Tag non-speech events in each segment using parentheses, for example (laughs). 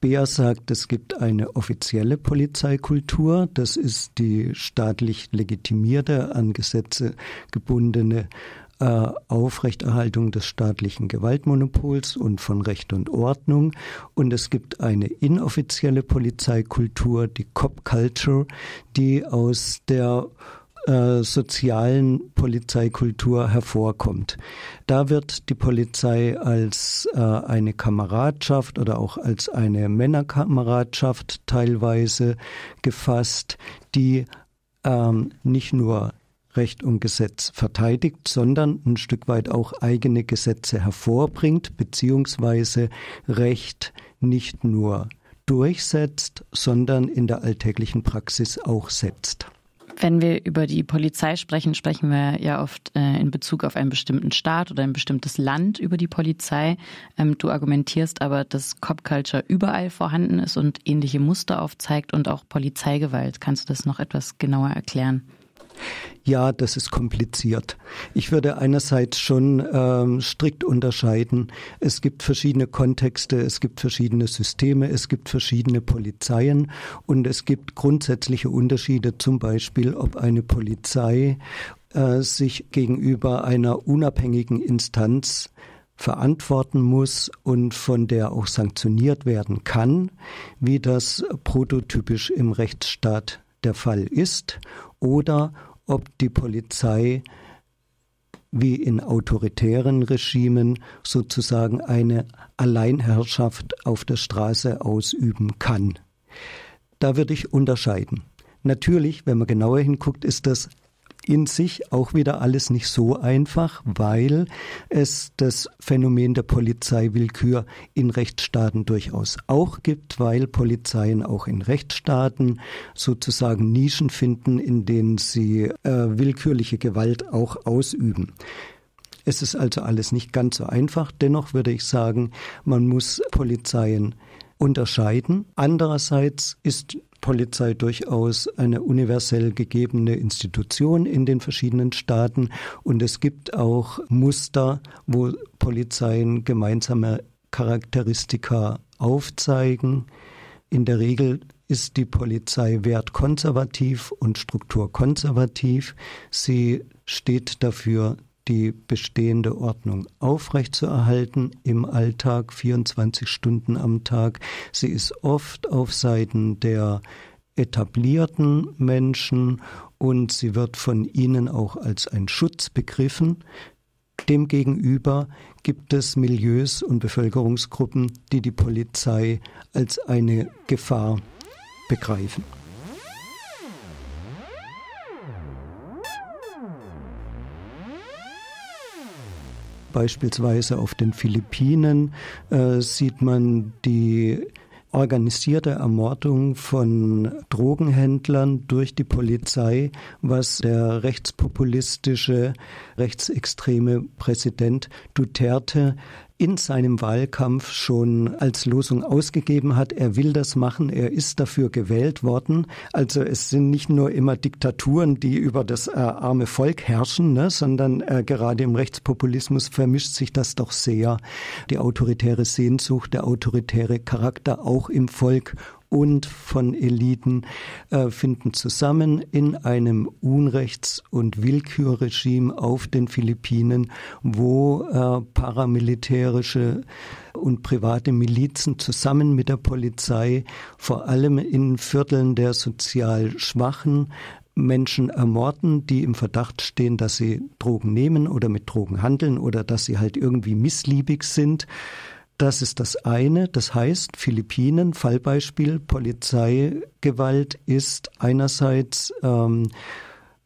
Beer sagt, es gibt eine offizielle Polizeikultur. Das ist die staatlich legitimierte, an Gesetze gebundene äh, Aufrechterhaltung des staatlichen Gewaltmonopols und von Recht und Ordnung. Und es gibt eine inoffizielle Polizeikultur, die Cop Culture, die aus der äh, sozialen Polizeikultur hervorkommt. Da wird die Polizei als äh, eine Kameradschaft oder auch als eine Männerkameradschaft teilweise gefasst, die ähm, nicht nur Recht und Gesetz verteidigt, sondern ein Stück weit auch eigene Gesetze hervorbringt, beziehungsweise Recht nicht nur durchsetzt, sondern in der alltäglichen Praxis auch setzt. Wenn wir über die Polizei sprechen, sprechen wir ja oft äh, in Bezug auf einen bestimmten Staat oder ein bestimmtes Land über die Polizei. Ähm, du argumentierst aber, dass Cop Culture überall vorhanden ist und ähnliche Muster aufzeigt und auch Polizeigewalt. Kannst du das noch etwas genauer erklären? Ja, das ist kompliziert. Ich würde einerseits schon ähm, strikt unterscheiden. Es gibt verschiedene Kontexte, es gibt verschiedene Systeme, es gibt verschiedene Polizeien und es gibt grundsätzliche Unterschiede, zum Beispiel, ob eine Polizei äh, sich gegenüber einer unabhängigen Instanz verantworten muss und von der auch sanktioniert werden kann, wie das prototypisch im Rechtsstaat der Fall ist, oder ob die Polizei wie in autoritären Regimen sozusagen eine Alleinherrschaft auf der Straße ausüben kann. Da würde ich unterscheiden. Natürlich, wenn man genauer hinguckt, ist das in sich auch wieder alles nicht so einfach, weil es das Phänomen der Polizeiwillkür in Rechtsstaaten durchaus auch gibt, weil Polizeien auch in Rechtsstaaten sozusagen Nischen finden, in denen sie äh, willkürliche Gewalt auch ausüben. Es ist also alles nicht ganz so einfach. Dennoch würde ich sagen, man muss Polizeien unterscheiden. Andererseits ist Polizei durchaus eine universell gegebene Institution in den verschiedenen Staaten und es gibt auch Muster, wo Polizeien gemeinsame Charakteristika aufzeigen. In der Regel ist die Polizei wertkonservativ und strukturkonservativ. Sie steht dafür, die bestehende Ordnung aufrechtzuerhalten im Alltag, 24 Stunden am Tag. Sie ist oft auf Seiten der etablierten Menschen und sie wird von ihnen auch als ein Schutz begriffen. Demgegenüber gibt es Milieus und Bevölkerungsgruppen, die die Polizei als eine Gefahr begreifen. Beispielsweise auf den Philippinen äh, sieht man die organisierte Ermordung von Drogenhändlern durch die Polizei, was der rechtspopulistische, rechtsextreme Präsident Duterte in seinem Wahlkampf schon als Losung ausgegeben hat. Er will das machen, er ist dafür gewählt worden. Also es sind nicht nur immer Diktaturen, die über das äh, arme Volk herrschen, ne, sondern äh, gerade im Rechtspopulismus vermischt sich das doch sehr. Die autoritäre Sehnsucht, der autoritäre Charakter auch im Volk und von Eliten äh, finden zusammen in einem Unrechts- und Willkürregime auf den Philippinen, wo äh, paramilitärische und private Milizen zusammen mit der Polizei vor allem in Vierteln der sozial Schwachen Menschen ermorden, die im Verdacht stehen, dass sie Drogen nehmen oder mit Drogen handeln oder dass sie halt irgendwie missliebig sind. Das ist das eine. Das heißt, Philippinen, Fallbeispiel, Polizeigewalt ist einerseits ähm,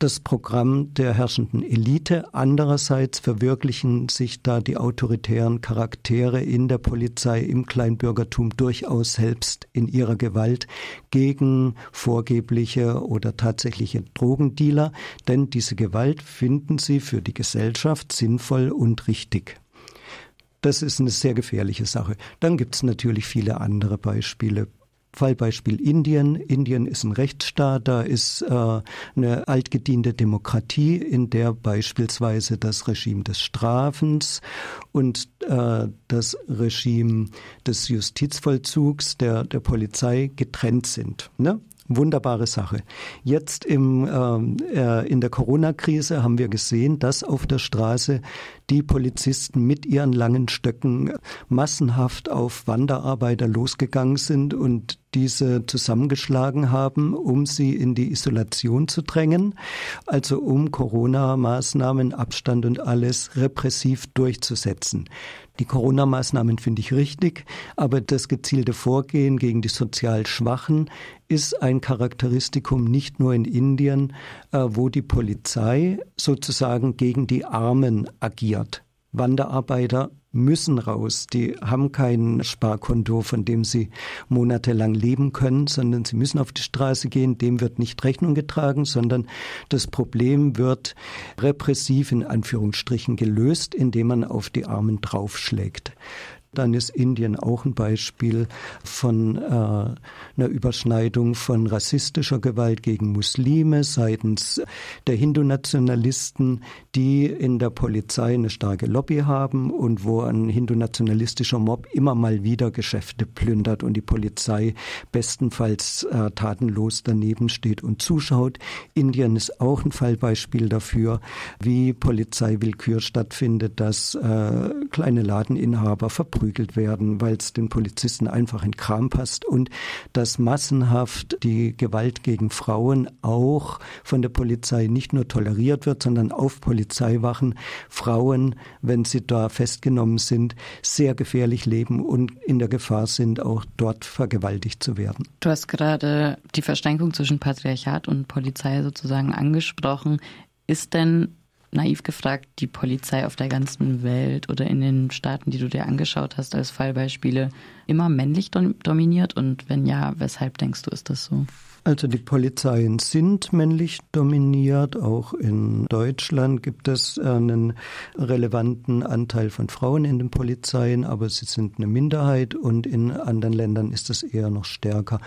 das Programm der herrschenden Elite. Andererseits verwirklichen sich da die autoritären Charaktere in der Polizei, im Kleinbürgertum durchaus selbst in ihrer Gewalt gegen vorgebliche oder tatsächliche Drogendealer. Denn diese Gewalt finden sie für die Gesellschaft sinnvoll und richtig. Das ist eine sehr gefährliche Sache. Dann gibt es natürlich viele andere Beispiele. Fallbeispiel Indien. Indien ist ein Rechtsstaat, da ist äh, eine altgediente Demokratie, in der beispielsweise das Regime des Strafens und äh, das Regime des Justizvollzugs der, der Polizei getrennt sind. Ne? Wunderbare Sache. Jetzt im, ähm, äh, in der Corona-Krise haben wir gesehen, dass auf der Straße die Polizisten mit ihren langen Stöcken massenhaft auf Wanderarbeiter losgegangen sind und diese zusammengeschlagen haben, um sie in die Isolation zu drängen, also um Corona-Maßnahmen, Abstand und alles repressiv durchzusetzen. Die Corona-Maßnahmen finde ich richtig, aber das gezielte Vorgehen gegen die sozial Schwachen ist ein Charakteristikum nicht nur in Indien, äh, wo die Polizei sozusagen gegen die Armen agiert. Wanderarbeiter müssen raus. Die haben kein Sparkonto, von dem sie monatelang leben können, sondern sie müssen auf die Straße gehen. Dem wird nicht Rechnung getragen, sondern das Problem wird repressiv in Anführungsstrichen gelöst, indem man auf die Armen draufschlägt. Dann ist Indien auch ein Beispiel von äh, einer Überschneidung von rassistischer Gewalt gegen Muslime seitens der Hindu-Nationalisten, die in der Polizei eine starke Lobby haben und wo ein hindu-nationalistischer Mob immer mal wieder Geschäfte plündert und die Polizei bestenfalls äh, tatenlos daneben steht und zuschaut. Indien ist auch ein Fallbeispiel dafür, wie Polizeiwillkür stattfindet, dass äh, kleine Ladeninhaber verprügelt verprügelt werden, weil es den Polizisten einfach in Kram passt und dass massenhaft die Gewalt gegen Frauen auch von der Polizei nicht nur toleriert wird, sondern auf Polizeiwachen Frauen, wenn sie da festgenommen sind, sehr gefährlich leben und in der Gefahr sind, auch dort vergewaltigt zu werden. Du hast gerade die Verschränkung zwischen Patriarchat und Polizei sozusagen angesprochen. Ist denn naiv gefragt, die Polizei auf der ganzen Welt oder in den Staaten, die du dir angeschaut hast als Fallbeispiele, immer männlich dominiert? Und wenn ja, weshalb denkst du, ist das so? Also die Polizeien sind männlich dominiert. Auch in Deutschland gibt es einen relevanten Anteil von Frauen in den Polizeien, aber sie sind eine Minderheit und in anderen Ländern ist es eher noch stärker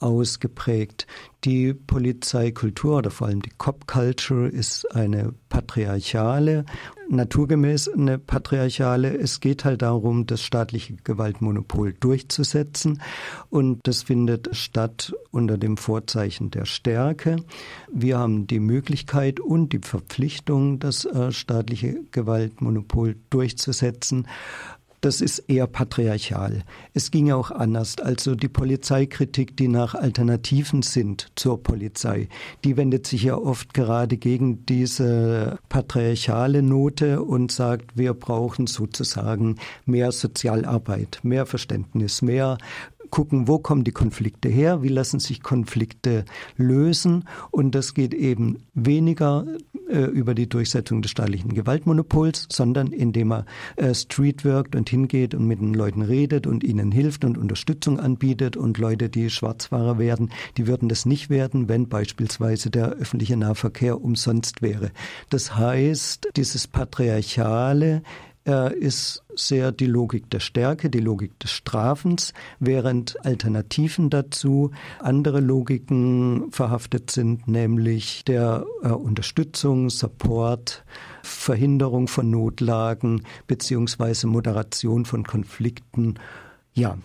ausgeprägt. Die Polizeikultur oder vor allem die Cop Culture ist eine patriarchale, naturgemäß eine patriarchale. Es geht halt darum, das staatliche Gewaltmonopol durchzusetzen und das findet statt unter dem Vorzeichen der Stärke. Wir haben die Möglichkeit und die Verpflichtung, das äh, staatliche Gewaltmonopol durchzusetzen das ist eher patriarchal. Es ging auch anders. Also die Polizeikritik, die nach Alternativen sind zur Polizei, die wendet sich ja oft gerade gegen diese patriarchale Note und sagt, wir brauchen sozusagen mehr Sozialarbeit, mehr Verständnis, mehr gucken, wo kommen die Konflikte her, wie lassen sich Konflikte lösen. Und das geht eben weniger äh, über die Durchsetzung des staatlichen Gewaltmonopols, sondern indem er äh, Street wirkt und hingeht und mit den Leuten redet und ihnen hilft und Unterstützung anbietet. Und Leute, die Schwarzfahrer werden, die würden das nicht werden, wenn beispielsweise der öffentliche Nahverkehr umsonst wäre. Das heißt, dieses Patriarchale ist sehr die Logik der Stärke, die Logik des Strafens, während Alternativen dazu andere Logiken verhaftet sind, nämlich der äh, Unterstützung, Support, Verhinderung von Notlagen beziehungsweise Moderation von Konflikten. Ja,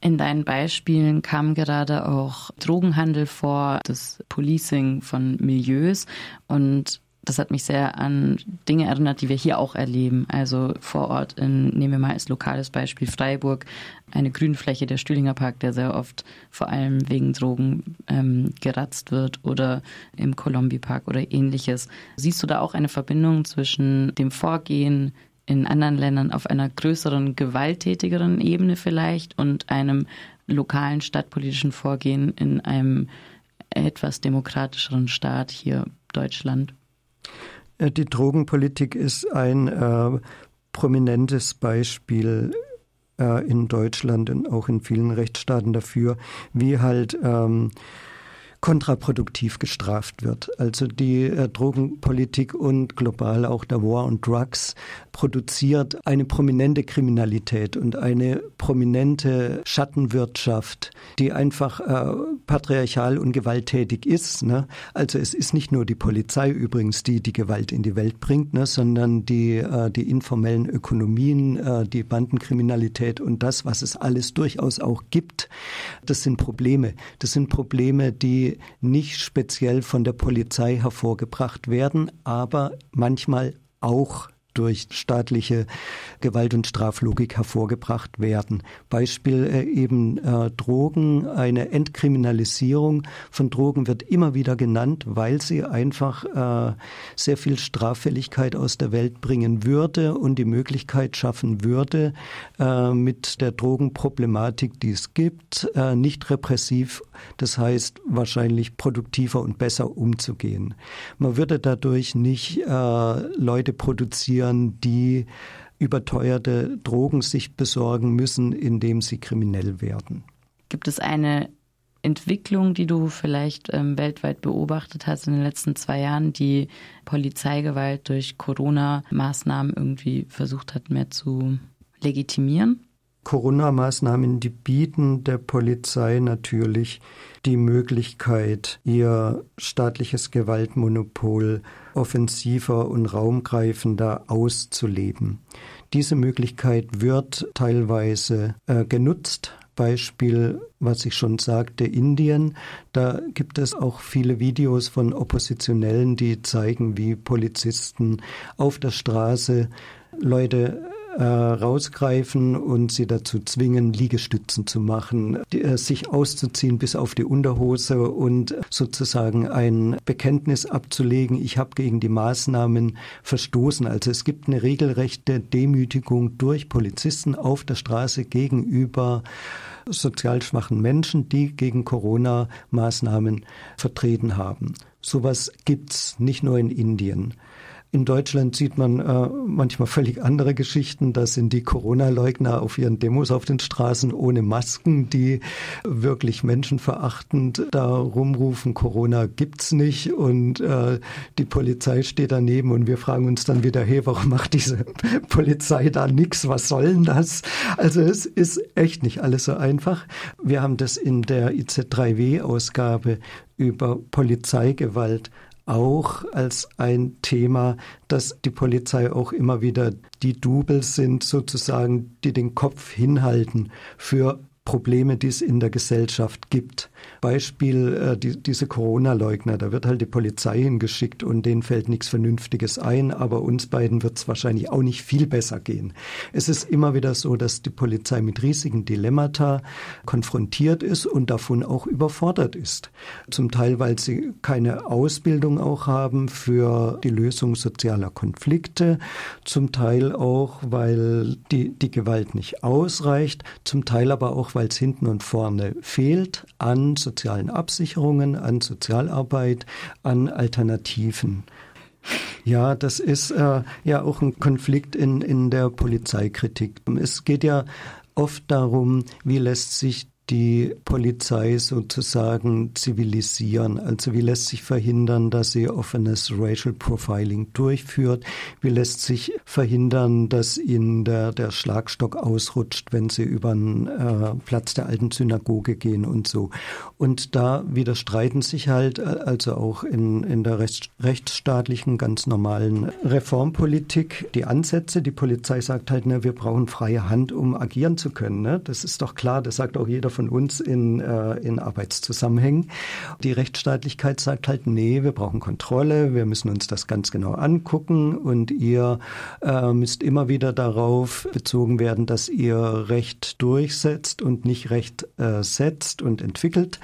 in deinen Beispielen kam gerade auch Drogenhandel vor, das Policing von Milieus und das hat mich sehr an Dinge erinnert, die wir hier auch erleben. Also vor Ort in, nehmen wir mal als lokales Beispiel Freiburg, eine Grünfläche, der Stühlinger Park, der sehr oft vor allem wegen Drogen ähm, geratzt wird oder im Colombi Park oder ähnliches. Siehst du da auch eine Verbindung zwischen dem Vorgehen in anderen Ländern auf einer größeren, gewalttätigeren Ebene vielleicht und einem lokalen stadtpolitischen Vorgehen in einem etwas demokratischeren Staat hier Deutschland? Äh, die Drogenpolitik ist ein äh, prominentes Beispiel äh, in Deutschland und auch in vielen Rechtsstaaten dafür, wie halt ähm, kontraproduktiv gestraft wird. Also die äh, Drogenpolitik und global auch der War on Drugs produziert eine prominente Kriminalität und eine prominente Schattenwirtschaft, die einfach äh, patriarchal und gewalttätig ist. Ne? Also es ist nicht nur die Polizei übrigens, die die Gewalt in die Welt bringt, ne? sondern die, äh, die informellen Ökonomien, äh, die Bandenkriminalität und das, was es alles durchaus auch gibt. Das sind Probleme. Das sind Probleme, die nicht speziell von der Polizei hervorgebracht werden, aber manchmal auch durch staatliche Gewalt- und Straflogik hervorgebracht werden. Beispiel äh, eben äh, Drogen, eine Entkriminalisierung von Drogen wird immer wieder genannt, weil sie einfach äh, sehr viel Straffälligkeit aus der Welt bringen würde und die Möglichkeit schaffen würde, äh, mit der Drogenproblematik, die es gibt, äh, nicht repressiv, das heißt wahrscheinlich produktiver und besser umzugehen. Man würde dadurch nicht Leute produzieren, Bürgern, die überteuerte Drogen sich besorgen müssen, indem sie kriminell werden. Gibt es eine Entwicklung, die du vielleicht ähm, weltweit beobachtet hast in den letzten zwei Jahren, die Polizeigewalt durch Corona-Maßnahmen irgendwie versucht hat, mehr zu legitimieren? Corona-Maßnahmen, die bieten der Polizei natürlich die Möglichkeit, ihr staatliches Gewaltmonopol offensiver und raumgreifender auszuleben. Diese Möglichkeit wird teilweise äh, genutzt. Beispiel, was ich schon sagte, Indien. Da gibt es auch viele Videos von Oppositionellen, die zeigen, wie Polizisten auf der Straße Leute äh, rausgreifen und sie dazu zwingen, Liegestützen zu machen, die, äh, sich auszuziehen bis auf die Unterhose und sozusagen ein Bekenntnis abzulegen, ich habe gegen die Maßnahmen verstoßen. Also es gibt eine regelrechte Demütigung durch Polizisten auf der Straße gegenüber sozial schwachen Menschen, die gegen Corona-Maßnahmen vertreten haben. Sowas gibt's nicht nur in Indien. In Deutschland sieht man äh, manchmal völlig andere Geschichten. Da sind die Corona-Leugner auf ihren Demos auf den Straßen ohne Masken, die wirklich menschenverachtend da rumrufen, Corona gibt's nicht. Und äh, die Polizei steht daneben und wir fragen uns dann wieder, hey, warum macht diese (laughs) Polizei da nichts? Was soll denn das? Also es ist echt nicht alles so einfach. Wir haben das in der IZ3W-Ausgabe über Polizeigewalt auch als ein Thema, dass die Polizei auch immer wieder die Double sind, sozusagen, die den Kopf hinhalten für Probleme, die es in der Gesellschaft gibt. Beispiel äh, die, diese Corona-Leugner, da wird halt die Polizei hingeschickt und denen fällt nichts Vernünftiges ein, aber uns beiden wird es wahrscheinlich auch nicht viel besser gehen. Es ist immer wieder so, dass die Polizei mit riesigen Dilemmata konfrontiert ist und davon auch überfordert ist. Zum Teil, weil sie keine Ausbildung auch haben für die Lösung sozialer Konflikte, zum Teil auch, weil die, die Gewalt nicht ausreicht, zum Teil aber auch, weil es hinten und vorne fehlt an sozialen Absicherungen, an Sozialarbeit, an Alternativen. Ja, das ist äh, ja auch ein Konflikt in, in der Polizeikritik. Es geht ja oft darum, wie lässt sich die Polizei sozusagen zivilisieren? Also wie lässt sich verhindern, dass sie offenes Racial Profiling durchführt? Wie lässt sich verhindern, dass ihnen der, der Schlagstock ausrutscht, wenn sie über den äh, Platz der alten Synagoge gehen und so? Und da widerstreiten sich halt, äh, also auch in, in der rechts, rechtsstaatlichen, ganz normalen Reformpolitik die Ansätze. Die Polizei sagt halt, ne, wir brauchen freie Hand, um agieren zu können. Ne? Das ist doch klar, das sagt auch jeder von uns in, äh, in Arbeitszusammenhängen. Die Rechtsstaatlichkeit sagt halt, nee, wir brauchen Kontrolle, wir müssen uns das ganz genau angucken und ihr äh, müsst immer wieder darauf bezogen werden, dass ihr Recht durchsetzt und nicht Recht äh, setzt und entwickelt.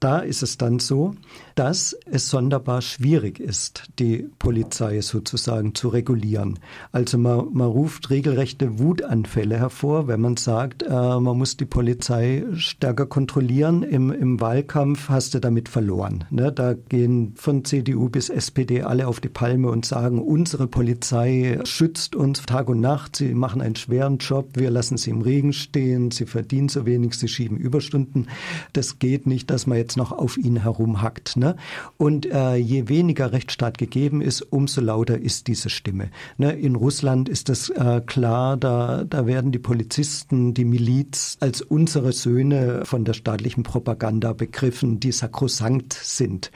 Da ist es dann so, dass es sonderbar schwierig ist, die Polizei sozusagen zu regulieren. Also man, man ruft regelrechte Wutanfälle hervor, wenn man sagt, äh, man muss die Polizei stärker kontrollieren. Im, im Wahlkampf hast du damit verloren. Ne? Da gehen von CDU bis SPD alle auf die Palme und sagen, unsere Polizei schützt uns Tag und Nacht, sie machen einen schweren Job, wir lassen sie im Regen stehen, sie verdienen so wenig, sie schieben Überstunden. Das geht nicht, dass man jetzt noch auf ihn herumhackt. Ne? Und äh, je weniger Rechtsstaat gegeben ist, umso lauter ist diese Stimme. Ne? In Russland ist das äh, klar, da, da werden die Polizisten, die Miliz als unsere Söhne von der staatlichen Propaganda begriffen, die sakrosankt sind.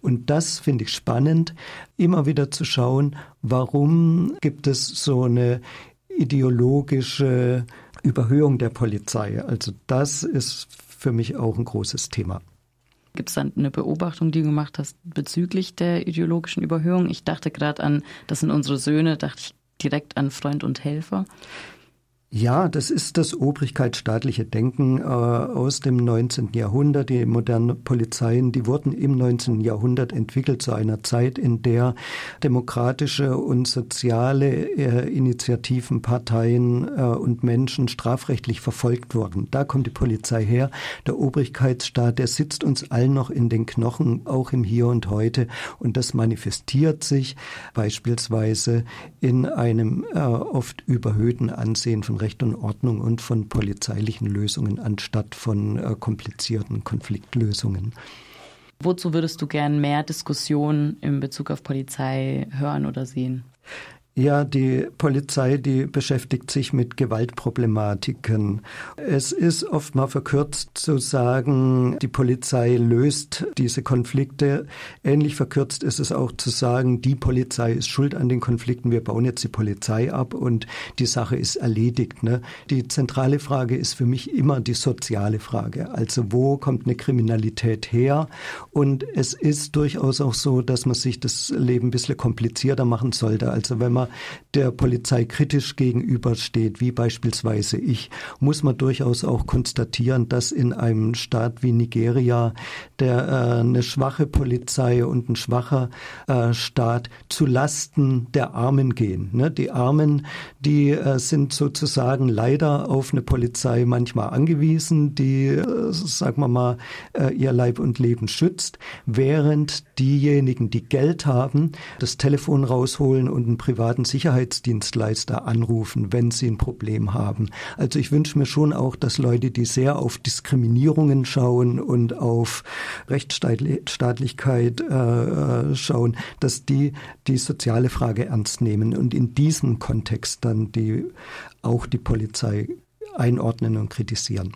Und das finde ich spannend, immer wieder zu schauen, warum gibt es so eine ideologische Überhöhung der Polizei. Also das ist für mich auch ein großes Thema. Gibt es dann eine Beobachtung, die du gemacht hast bezüglich der ideologischen Überhöhung? Ich dachte gerade an, das sind unsere Söhne, dachte ich direkt an Freund und Helfer. Ja, das ist das obrigkeitsstaatliche Denken äh, aus dem 19. Jahrhundert. Die modernen Polizeien, die wurden im 19. Jahrhundert entwickelt zu einer Zeit, in der demokratische und soziale äh, Initiativen, Parteien äh, und Menschen strafrechtlich verfolgt wurden. Da kommt die Polizei her. Der Obrigkeitsstaat, der sitzt uns allen noch in den Knochen, auch im Hier und Heute. Und das manifestiert sich beispielsweise in einem äh, oft überhöhten Ansehen von Recht und Ordnung und von polizeilichen Lösungen anstatt von äh, komplizierten Konfliktlösungen. Wozu würdest du gern mehr Diskussion in Bezug auf Polizei hören oder sehen? Ja, die Polizei, die beschäftigt sich mit Gewaltproblematiken. Es ist oft mal verkürzt zu sagen, die Polizei löst diese Konflikte. Ähnlich verkürzt ist es auch zu sagen, die Polizei ist schuld an den Konflikten, wir bauen jetzt die Polizei ab und die Sache ist erledigt. Ne? Die zentrale Frage ist für mich immer die soziale Frage. Also wo kommt eine Kriminalität her? Und es ist durchaus auch so, dass man sich das Leben ein bisschen komplizierter machen sollte. Also wenn man man der Polizei kritisch gegenübersteht, wie beispielsweise ich, muss man durchaus auch konstatieren, dass in einem Staat wie Nigeria der äh, eine schwache Polizei und ein schwacher äh, Staat zu Lasten der Armen gehen. Ne? Die Armen, die äh, sind sozusagen leider auf eine Polizei manchmal angewiesen, die, äh, sagen wir mal, äh, ihr Leib und Leben schützt, während diejenigen, die Geld haben, das Telefon rausholen und ein privat privaten Sicherheitsdienstleister anrufen, wenn sie ein Problem haben. Also ich wünsche mir schon auch, dass Leute, die sehr auf Diskriminierungen schauen und auf Rechtsstaatlichkeit äh, schauen, dass die die soziale Frage ernst nehmen und in diesem Kontext dann die auch die Polizei einordnen und kritisieren.